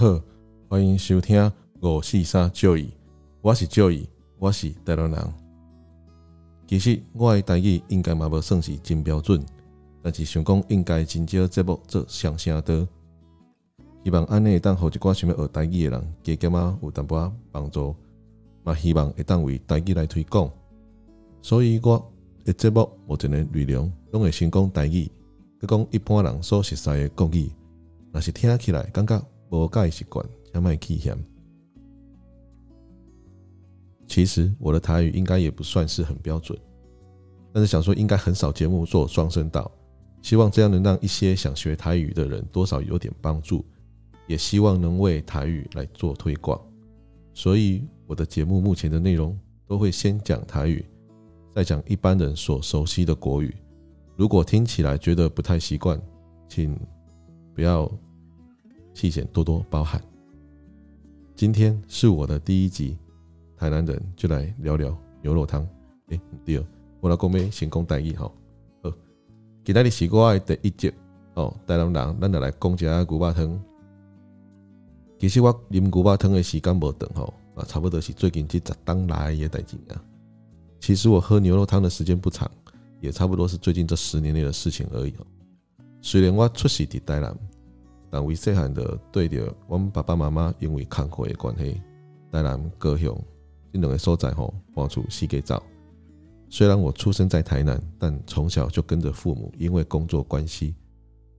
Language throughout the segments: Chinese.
好，欢迎收听五四三 Joy，我是 Joy，我是台湾人。其实我的台语应该嘛无算是真标准，但是想讲应该真少节目做上声的。希望安尼会当互一寡想要学台语的人加减啊有淡薄仔帮助，嘛希望会当为台语来推广。所以我的节目目前的内容拢会先讲台语，佮讲一般人所熟悉的国语。若是听起来感觉无介习惯，才卖起嫌。其实我的台语应该也不算是很标准，但是想说应该很少节目做双声道，希望这样能让一些想学台语的人多少有点帮助，也希望能为台语来做推广。所以我的节目目前的内容都会先讲台语，再讲一般人所熟悉的国语。如果听起来觉得不太习惯，请。不要细显多多包涵。今天是我的第一集，台南人就来聊聊牛肉汤。哎，对，我来讲咩？先讲台语哈。好，今天是我的第一集哦。台南人，咱就来讲一下牛肉汤。其实我啉牛肉汤的时间无长吼，啊，差不多是最近这十当来的代志啊。其实我喝牛肉汤的时间不长，也差不多是最近这十年内的事情而已。虽然我出世在台南。但为细汉的对着我们爸爸妈妈因为工作的关系，台南高雄这两个所在吼搬出四个走。虽然我出生在台南，但从小就跟着父母，因为工作关系，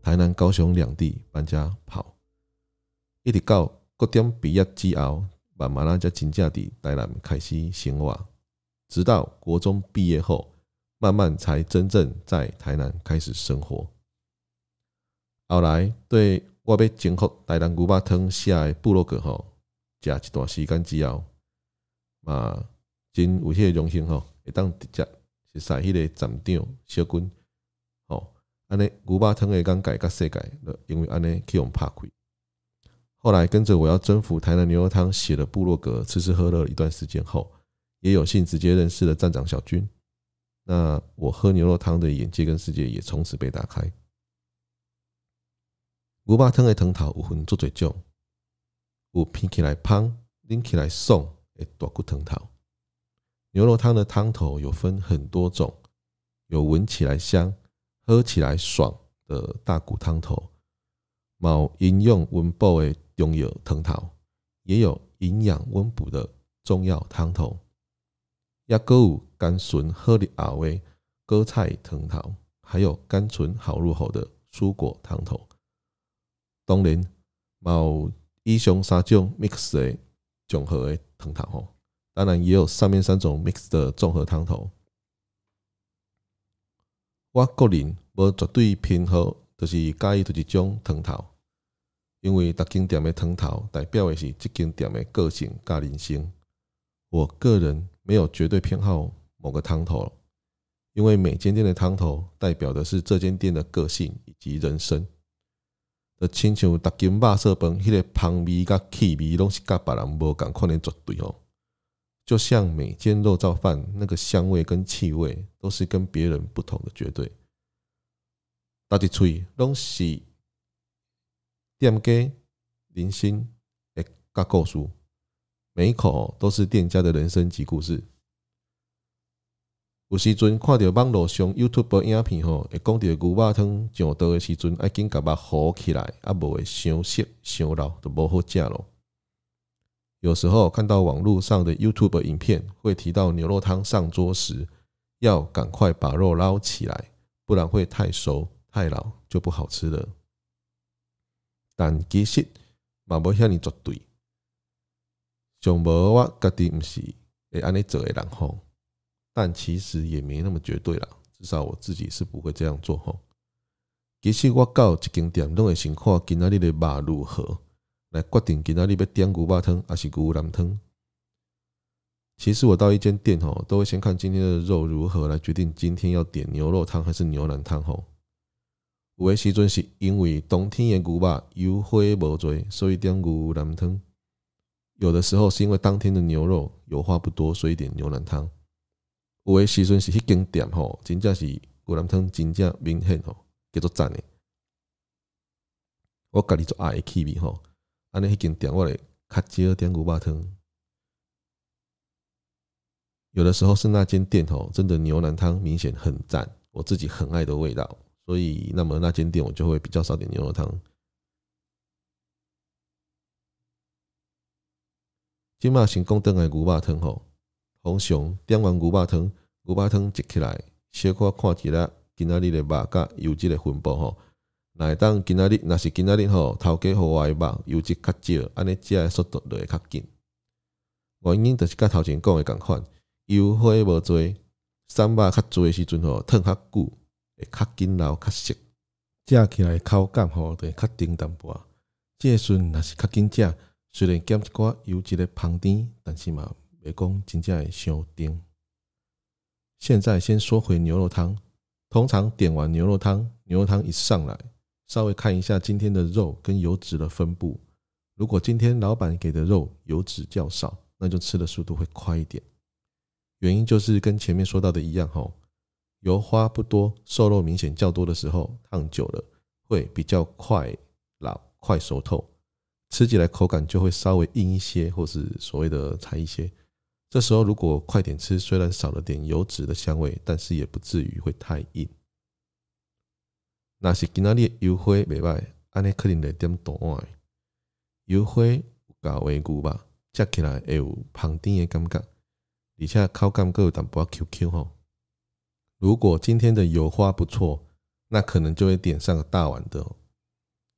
台南、高雄两地搬家跑。一直到高中毕业之后，慢慢啊才真正在台南开始生活。直到国中毕业后，慢慢才真正在台南开始生活。后来对。我要征服台南牛肉汤写的部落格吼，食一段时间之后，嘛真有迄个荣幸吼，会当直接是识迄个站长小军吼，安尼牛肉汤的讲解甲世界，因为安尼去用拍开。后来跟着我要征服台南牛肉汤写的部落格，吃吃喝喝一段时间后，也有幸直接认识了站长小军。那我喝牛肉汤的眼界跟世界也从此被打开。牛肉汤的汤头有分足侪种，有片起来香、拎起来爽的大骨汤头。牛肉汤的汤头有分很多种，有闻起来香、喝起来爽的大骨汤头，有营养温补的中药汤头，也有营养温补的中药汤头，也阁有甘醇好入喉的果菜汤头，还有甘醇好入喉的蔬果汤头。当然，有以上三种 mix 的综合的汤头，当然也有上面三种 mix 的综合汤头。我个人无绝对偏好，就是介意这一种汤头，因为逐间店的汤头代表的是这间店的个性加人生。我个人没有绝对偏好某个汤头，因为每间店的汤头代表的是这间店的个性以及人生。就亲像逐间肉色饭，迄个香味甲气味拢是甲别人无共款的绝对哦。就像每间肉燥饭，那个香味跟气味都是跟别人不同的绝对。大家喙拢是店家人生的甲故事，每一口都是店家的人生及故事。有时阵看到网络上 YouTube 影片吼，会讲到牛肉汤上桌的时阵，爱紧甲肉好起来，啊无会伤涩伤老，就无好食咯。有时候看到网络上的 YouTube 影片，会提到牛肉汤上桌时，要赶快把肉捞起来，不然会太熟太老就不好吃了。但其实嘛无遐尔绝对，上无我家己毋是会安尼做的人吼。但其实也没那么绝对啦，至少我自己是不会这样做吼。其实我到一间店都会先看今仔日的肉如何，来决定今仔日要点牛肉汤还是牛腩汤。其实我到一间店吼，都会先看今天的肉如何，来决定今天要点牛肉汤还是牛腩汤吼。有的时阵是因为当天的牛肉油花无多，所以点牛腩汤；有的时候是因为当天的牛肉油花不多，所以点牛腩汤。有的时阵是迄间店吼，真正是牛腩汤真正明显吼，叫做赞的。我家己做爱的气味吼，安尼迄间店我嘞较少点牛肉汤。有的时候是那间店吼，真的牛腩汤明显很赞，我自己很爱的味道，所以那么那间店我就会比较少点牛肉汤。今嘛先讲转来牛肉汤吼，通常点完牛肉汤，牛肉汤接起来，小可看起来今仔日的肉甲油脂的分布吼，哪会当今仔日若是今仔日吼，头家予我的肉油脂较少，安尼食的速度就会较紧。原因就是甲头前讲的共款。油花无多，瘦肉较多的时阵吼，烫较久会较紧老较熟，食起来口感吼会较甜淡薄仔。这时阵若是较紧食，虽然减一寡油脂的芳甜，但是嘛，袂讲真正会伤甜。现在先说回牛肉汤，通常点完牛肉汤，牛肉汤一上来，稍微看一下今天的肉跟油脂的分布。如果今天老板给的肉油脂较少，那就吃的速度会快一点。原因就是跟前面说到的一样吼，油花不多，瘦肉明显较多的时候，烫久了会比较快老、快熟透，吃起来口感就会稍微硬一些，或是所谓的柴一些。这时候如果快点吃，虽然少了点油脂的香味，但是也不至于会太硬。那是今仔日油花袂歹，安尼可能来点大碗，油花有够味牛吧，吃起来会有香甜的感觉。底下口感够淡薄 QQ 吼，如果今天的油花不错，那可能就会点上个大碗的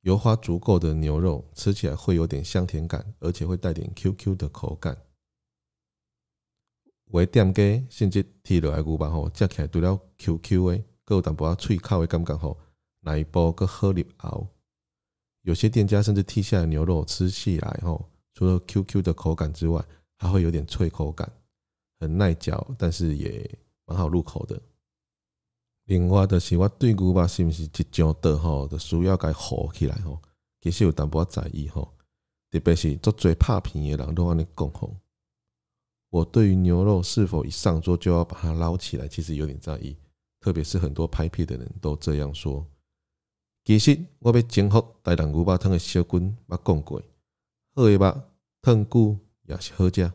油花足够的牛肉，吃起来会有点香甜感，而且会带点 QQ 的口感。为点鸡，甚至提落来牛肉吼，吃起来除了 QQ 的，够淡薄脆口的感觉吼，内部更好入喉。有些店家甚至剔下来牛肉吃起来吼，除了 QQ 的口感之外，还会有点脆口感。很耐嚼，但是也蛮好入口的。另外的是，我对牛肉是不是一酱的吼，就需要该和起来吼。其实有淡薄仔在意吼，特别是做最拍片的人都安尼讲吼。我对于牛肉是否一上桌就要把它捞起来，其实有点在意。特别是很多拍片的人都这样说。其实我要征服台南牛肉汤的小军，捌讲过，好的肉烫久也是好食。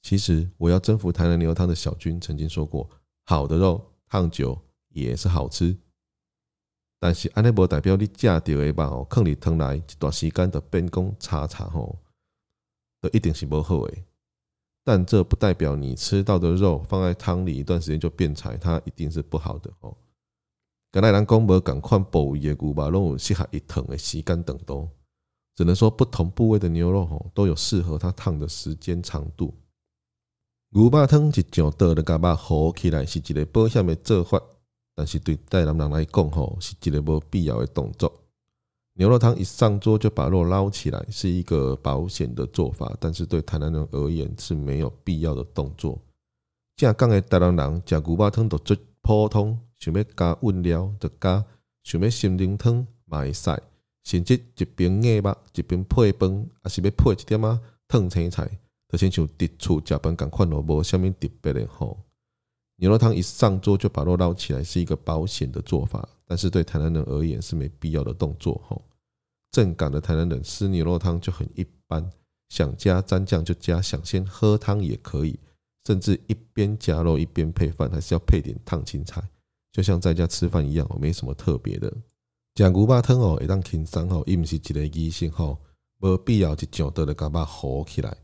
其实我要征服台南牛肉汤的小军曾经说过：“好的肉烫久也是好吃，但是安尼无代表你食到的肉哦，放里汤来一段时间的变工叉叉吼，都一定是不好的。但这不代表你吃到的肉放在汤里一段时间就变柴，它一定是不好的哦。刚才人讲无共款部位的牛肉，拢有适合一烫的时间长度，只能说不同部位的牛肉吼都有适合它烫的时间长度。”牛肉汤一上桌的，甲肉和起来是一个保险的做法，但是对台南人来讲吼，是一个无必要的动作。牛肉汤一上桌就把肉捞起来，是一个保险的做法，但是对台南人而言是没有必要的动作。正港的台南人食牛肉汤都最普通，想要加温料就加，想要心灵汤嘛会使，甚至一边硬肉一边配饭，还是要配一点仔烫青菜。就亲像伫厝食饭共款咯，无虾米特别的吼。牛肉汤一上桌就把肉捞起来，是一个保险的做法，但是对台南人而言是没必要的动作吼。正港的台南人吃牛肉汤就很一般，想加蘸酱就加，想先喝汤也可以，甚至一边夹肉一边配饭，还是要配点烫青菜，就像在家吃饭一样，没什么特别的。食牛肉汤哦，会当轻松哦，伊毋是一个仪式吼，无必要一上桌就甲肉和起来。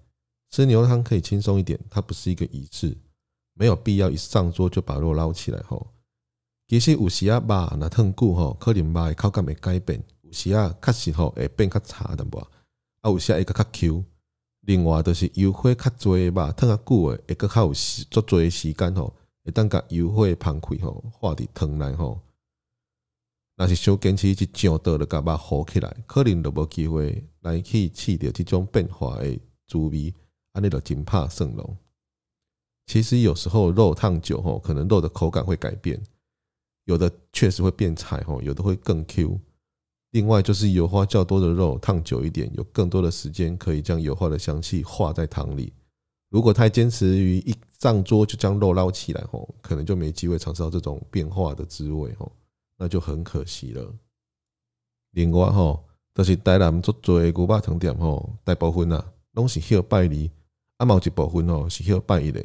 吃牛肉汤可以轻松一点，它不是一个仪式，没有必要一上桌就把肉捞起来吼。其实有时啊，肉那烫久吼，可能肉的口感会改变，时啊，确实吼会变较差淡薄，啊，有时会较 Q。另外就是油花较多的肉，烫较久的会较有足多的时间吼，会当甲油花芳开吼，化伫汤内吼。若是小坚持一上桌就甲肉糊起来，可能就无机会来去试着这种变化的滋味。安尼就真怕算咯。其实有时候肉烫久吼，可能肉的口感会改变，有的确实会变柴吼，有的会更 Q。另外就是油花较多的肉烫久一点，有更多的时间可以将油花的香气化在汤里。如果太坚持于一上桌就将肉捞起来吼，可能就没机会尝试到这种变化的滋味吼，那就很可惜了。另外吼，就是台南做做的牛肉汤店吼，大部分啊拢是休拜二，啊嘛有一部分吼是休拜一的，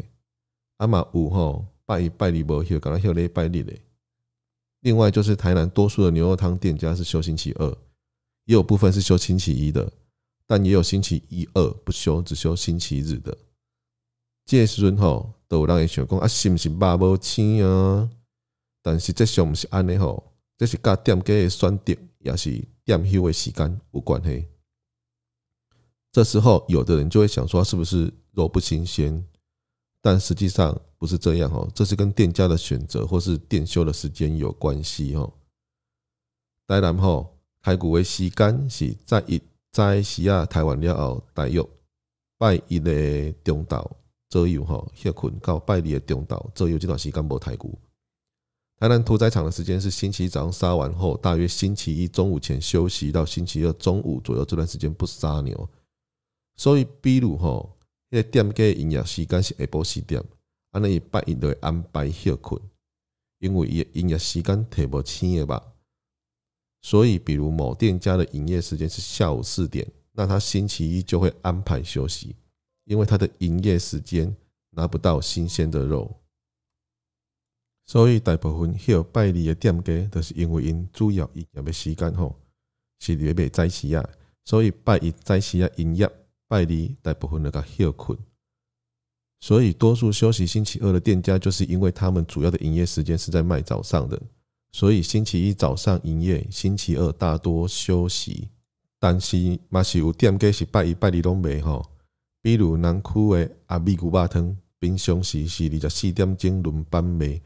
啊嘛有吼拜一拜二无休，敢若休礼拜日的。另外就是台南多数的牛肉汤店家是休星期二，也有部分是休星期一的，但也有星期一二不休，只休星期日的。这时阵吼，都有人会想讲啊，是不是肉无青啊？但实际上不是安尼吼，这是甲店家的选择，也是店休的时间有关系。这时候，有的人就会想说，是不是肉不新鲜？但实际上不是这样哦，这是跟店家的选择或是店休的时间有关系哦。台南吼，排骨的时间是在一在西亚台湾了后，大约拜一的中昼左右吼，歇困到拜二的中昼左右这段时间无排骨。台南屠宰场的时间是星期一早上杀完后，大约星期一中午前休息到星期二中午左右这段时间不杀牛。所以，比如吼。迄个店家营业时间是下晡四点，安尼伊拜一就会安排休困，因为伊营业时间提无清的吧。所以，比如某店家的营业时间是下午四点，那他星期一就会安排休息，因为他的营业时间拿不到新鲜的肉。所以，大部分休拜二的店家都是因为因主要营业的时间吼是礼拜早时啊，所以拜一早时啊营业。拜二大部分那个休困，所以多数休息星期二的店家，就是因为他们主要的营业时间是在卖早上的，所以星期一早上营业，星期二大多休息。但是嘛是有店家是拜一拜二拢卖吼，比如南区的阿米牛肉汤，平常时是二十四点钟轮班卖，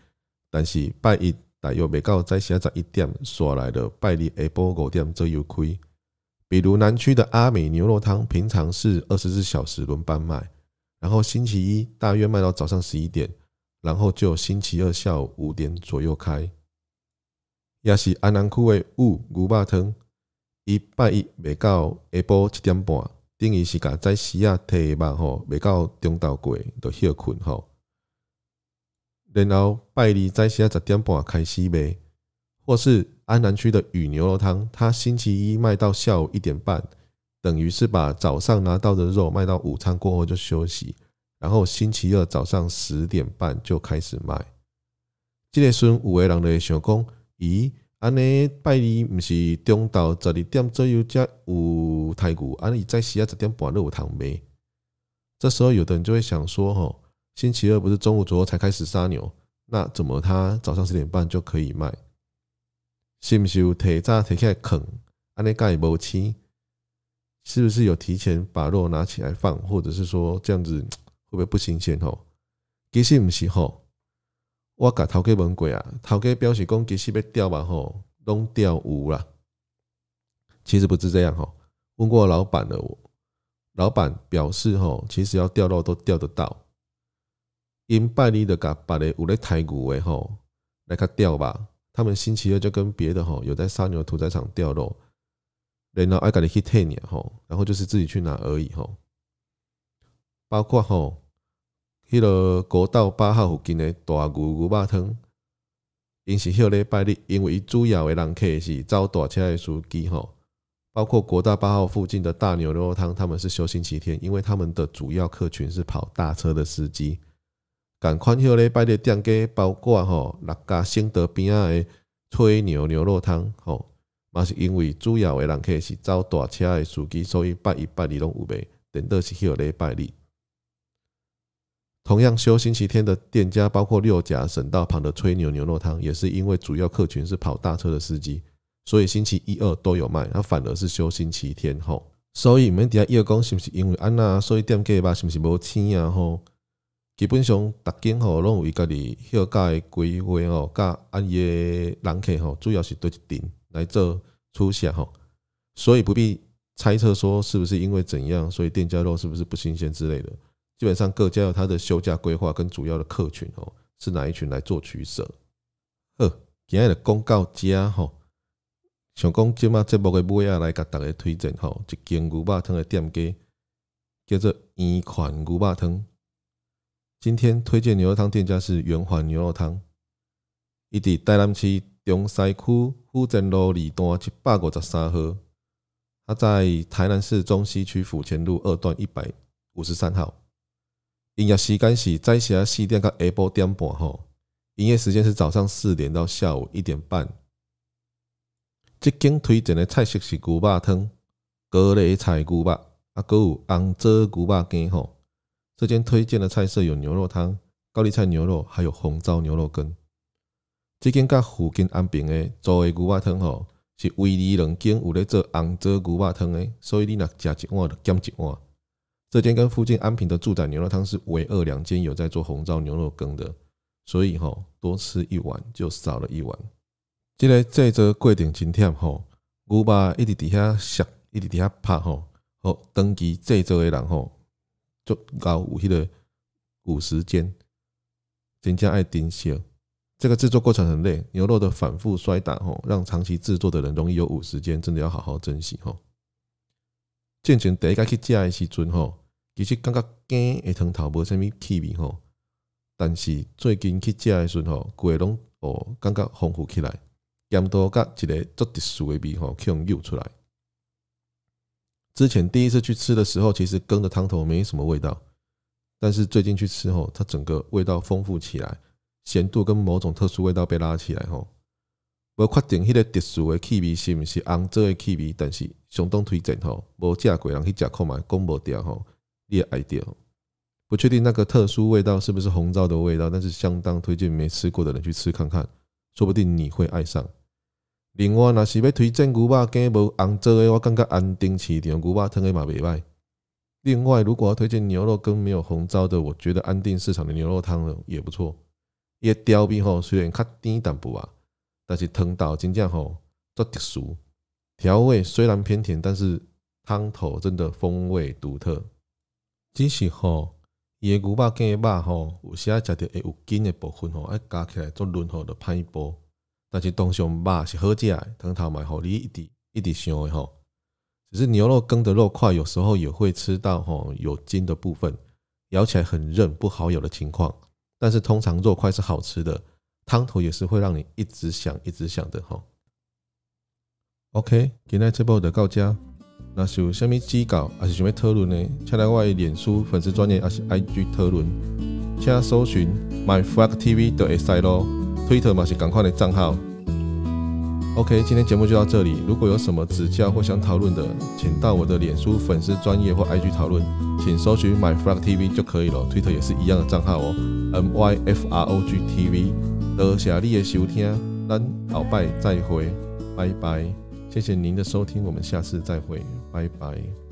但是拜一大约卖到早上十一点，煞来的拜二下晡五点左右开。比如南区的阿美牛肉汤，平常是二十四小时轮班卖，然后星期一大约卖到早上十一点，然后就星期二下午五点左右开。也是安南区的五牛肉汤，一拜一卖到下晡七点半，等于是甲在时啊提肉吼，卖到中昼过就休困吼，然后拜二在时啊十点半开始卖，或是。安南区的与牛肉汤，它星期一卖到下午一点半，等于是把早上拿到的肉卖到午餐过后就休息，然后星期二早上十点半就开始卖。这个时阵有的人就会想讲，咦，安尼拜二不是中昼十二点左右才有排骨，安尼在时啊十点半就有汤卖。这时候有的人就会想说，吼，星期二不是中午左右才开始杀牛，那怎么他早上十点半就可以卖？是不是有提早提起来啃？安尼盖无钱？是不是有提前把肉拿起来放，或者是说这样子会不会不新鲜？吼，其实不是吼。我甲头家问过啊，头家表示讲其实要钓嘛吼，拢钓有啦。其实不是这样吼，问过老板了，我老板表示吼，其实要钓肉都钓得到。因拜你的甲别的有咧抬牛的吼，来较钓吧。他们星期二就跟别的吼有在杀牛屠宰场钓肉，然后爱家己去退鸟吼，然后就是自己去拿而已吼。包括吼，迄个国道八号附近的大牛牛肉汤，因是休礼拜日，因为主要的人客是招大车的司机吼。包括国道八号附近的大牛肉汤，他们是休星期天，因为他们的主要客群是跑大车的司机。赶快休礼拜日店家，包括吼六家兴德边仔的吹牛牛肉汤，吼，嘛是因为主要的人客是走大车的司机，所以拜一拜二拢有卖，等到是休礼拜日。同样休星期天的店家，包括六甲省道旁的吹牛牛肉汤，也是因为主要客群是跑大车的司机，所以星期一二都有卖，它反而是休星期天吼。所以免底下伊个讲是不是因为安那，所以店家吧是不是无青啊吼？基本上，逐间吼拢有伊家己休假的规划吼，甲安伊的人客吼，主要是对一定来做出现吼，所以不必猜测说是不是因为怎样，所以店家肉是不是不新鲜之类的。基本上各家有他的休假规划跟主要的客群吼，是哪一群来做取舍。呵，今日的公告家吼，想讲今麦节目的尾啊来甲大家推荐吼，一间牛肉汤的店家叫做圆环牛肉汤。今天推荐牛肉汤店家是圆环牛肉汤，伊伫台南市中西区府前路二段一百五十三号，它在台南市中西区府前路二段一百五十三号。营业时间是早上四点到下晡点半吼，营业时间是早上四点到下午一点半。这间推荐的菜色是牛肉汤、高丽菜牛肉，啊，还有红糟牛肉羹吼。这间推荐的菜色有牛肉汤、高丽菜牛肉，还有红糟牛肉羹。这间甲附近安平的做的牛肉汤吼，是唯二两间有咧做红糟牛肉汤的，所以你若食一碗就减一碗。这间跟附近安平的住宅牛肉汤是唯二两间有在做红糟牛肉羹的，所以吼多吃一碗就少了一碗。这个制作过程真忝吼，牛肉一直伫遐削，一直伫遐拍吼，好，长期制作的人吼，就搞有迄个古时间，真正爱珍惜。这个制作过程很累，牛肉的反复摔打吼，让长期制作的人容易有五十肩，真的要好好珍惜吼。进前第一个去食的时阵吼，其实感觉羹的汤头无啥物气味吼，但是最近去食的时阵吼，规个拢哦感觉丰富起来，盐度甲一个足特殊的味吼，可以用出来。之前第一次去吃的时候，其实羹的汤头没什么味道，但是最近去吃后，它整个味道丰富起来。咸度跟某种特殊味道被拉起来吼，无确定迄个特殊的气味是毋是红糟的气味，但是相当推荐吼，无食过人去食看觅，讲无掉吼，你会爱掉。不确定那个特殊味道是不是红糟的味道，但是相当推荐没吃过的人去吃看看，说不定你会爱上。另外，若是要推荐牛肉羹无红糟的，我感觉安定市场牛肉汤的嘛袂歹。另外，如果要推荐牛肉羹没有红糟的，我觉得安定市场的牛肉汤也不错。伊个调味吼虽然较甜淡薄啊，但是汤头真正吼足特殊，调味虽然偏甜，但是汤头真的风味独特。只是吼，伊个牛肉羹的肉吼，有时仔食着会有筋的部分吼，爱加起来做润喉的歹波。但是通常肉是好食的，汤头嘛互，你一直一直想的吼。只是牛肉羹的肉块有时候也会吃到吼有筋的部分，咬起来很韧，不好咬的情况。但是通常肉块是好吃的，汤头也是会让你一直想、一直想的哈。OK，今天这波的告家，那是有什么指教还是想要讨论呢？请来我的脸书粉丝专页还是 IG 讨论，请搜寻 MyFrogTV 就会使咯，Twitter 嘛是赶快的账号。OK，今天节目就到这里。如果有什么指教或想讨论的，请到我的脸书粉丝专业或 IG 讨论，请搜寻 MyFrogTV 就可以了。Twitter 也是一样的账号哦，M Y F R O G T V。多谢你的收听，咱老拜再会，拜拜。谢谢您的收听，我们下次再会，拜拜。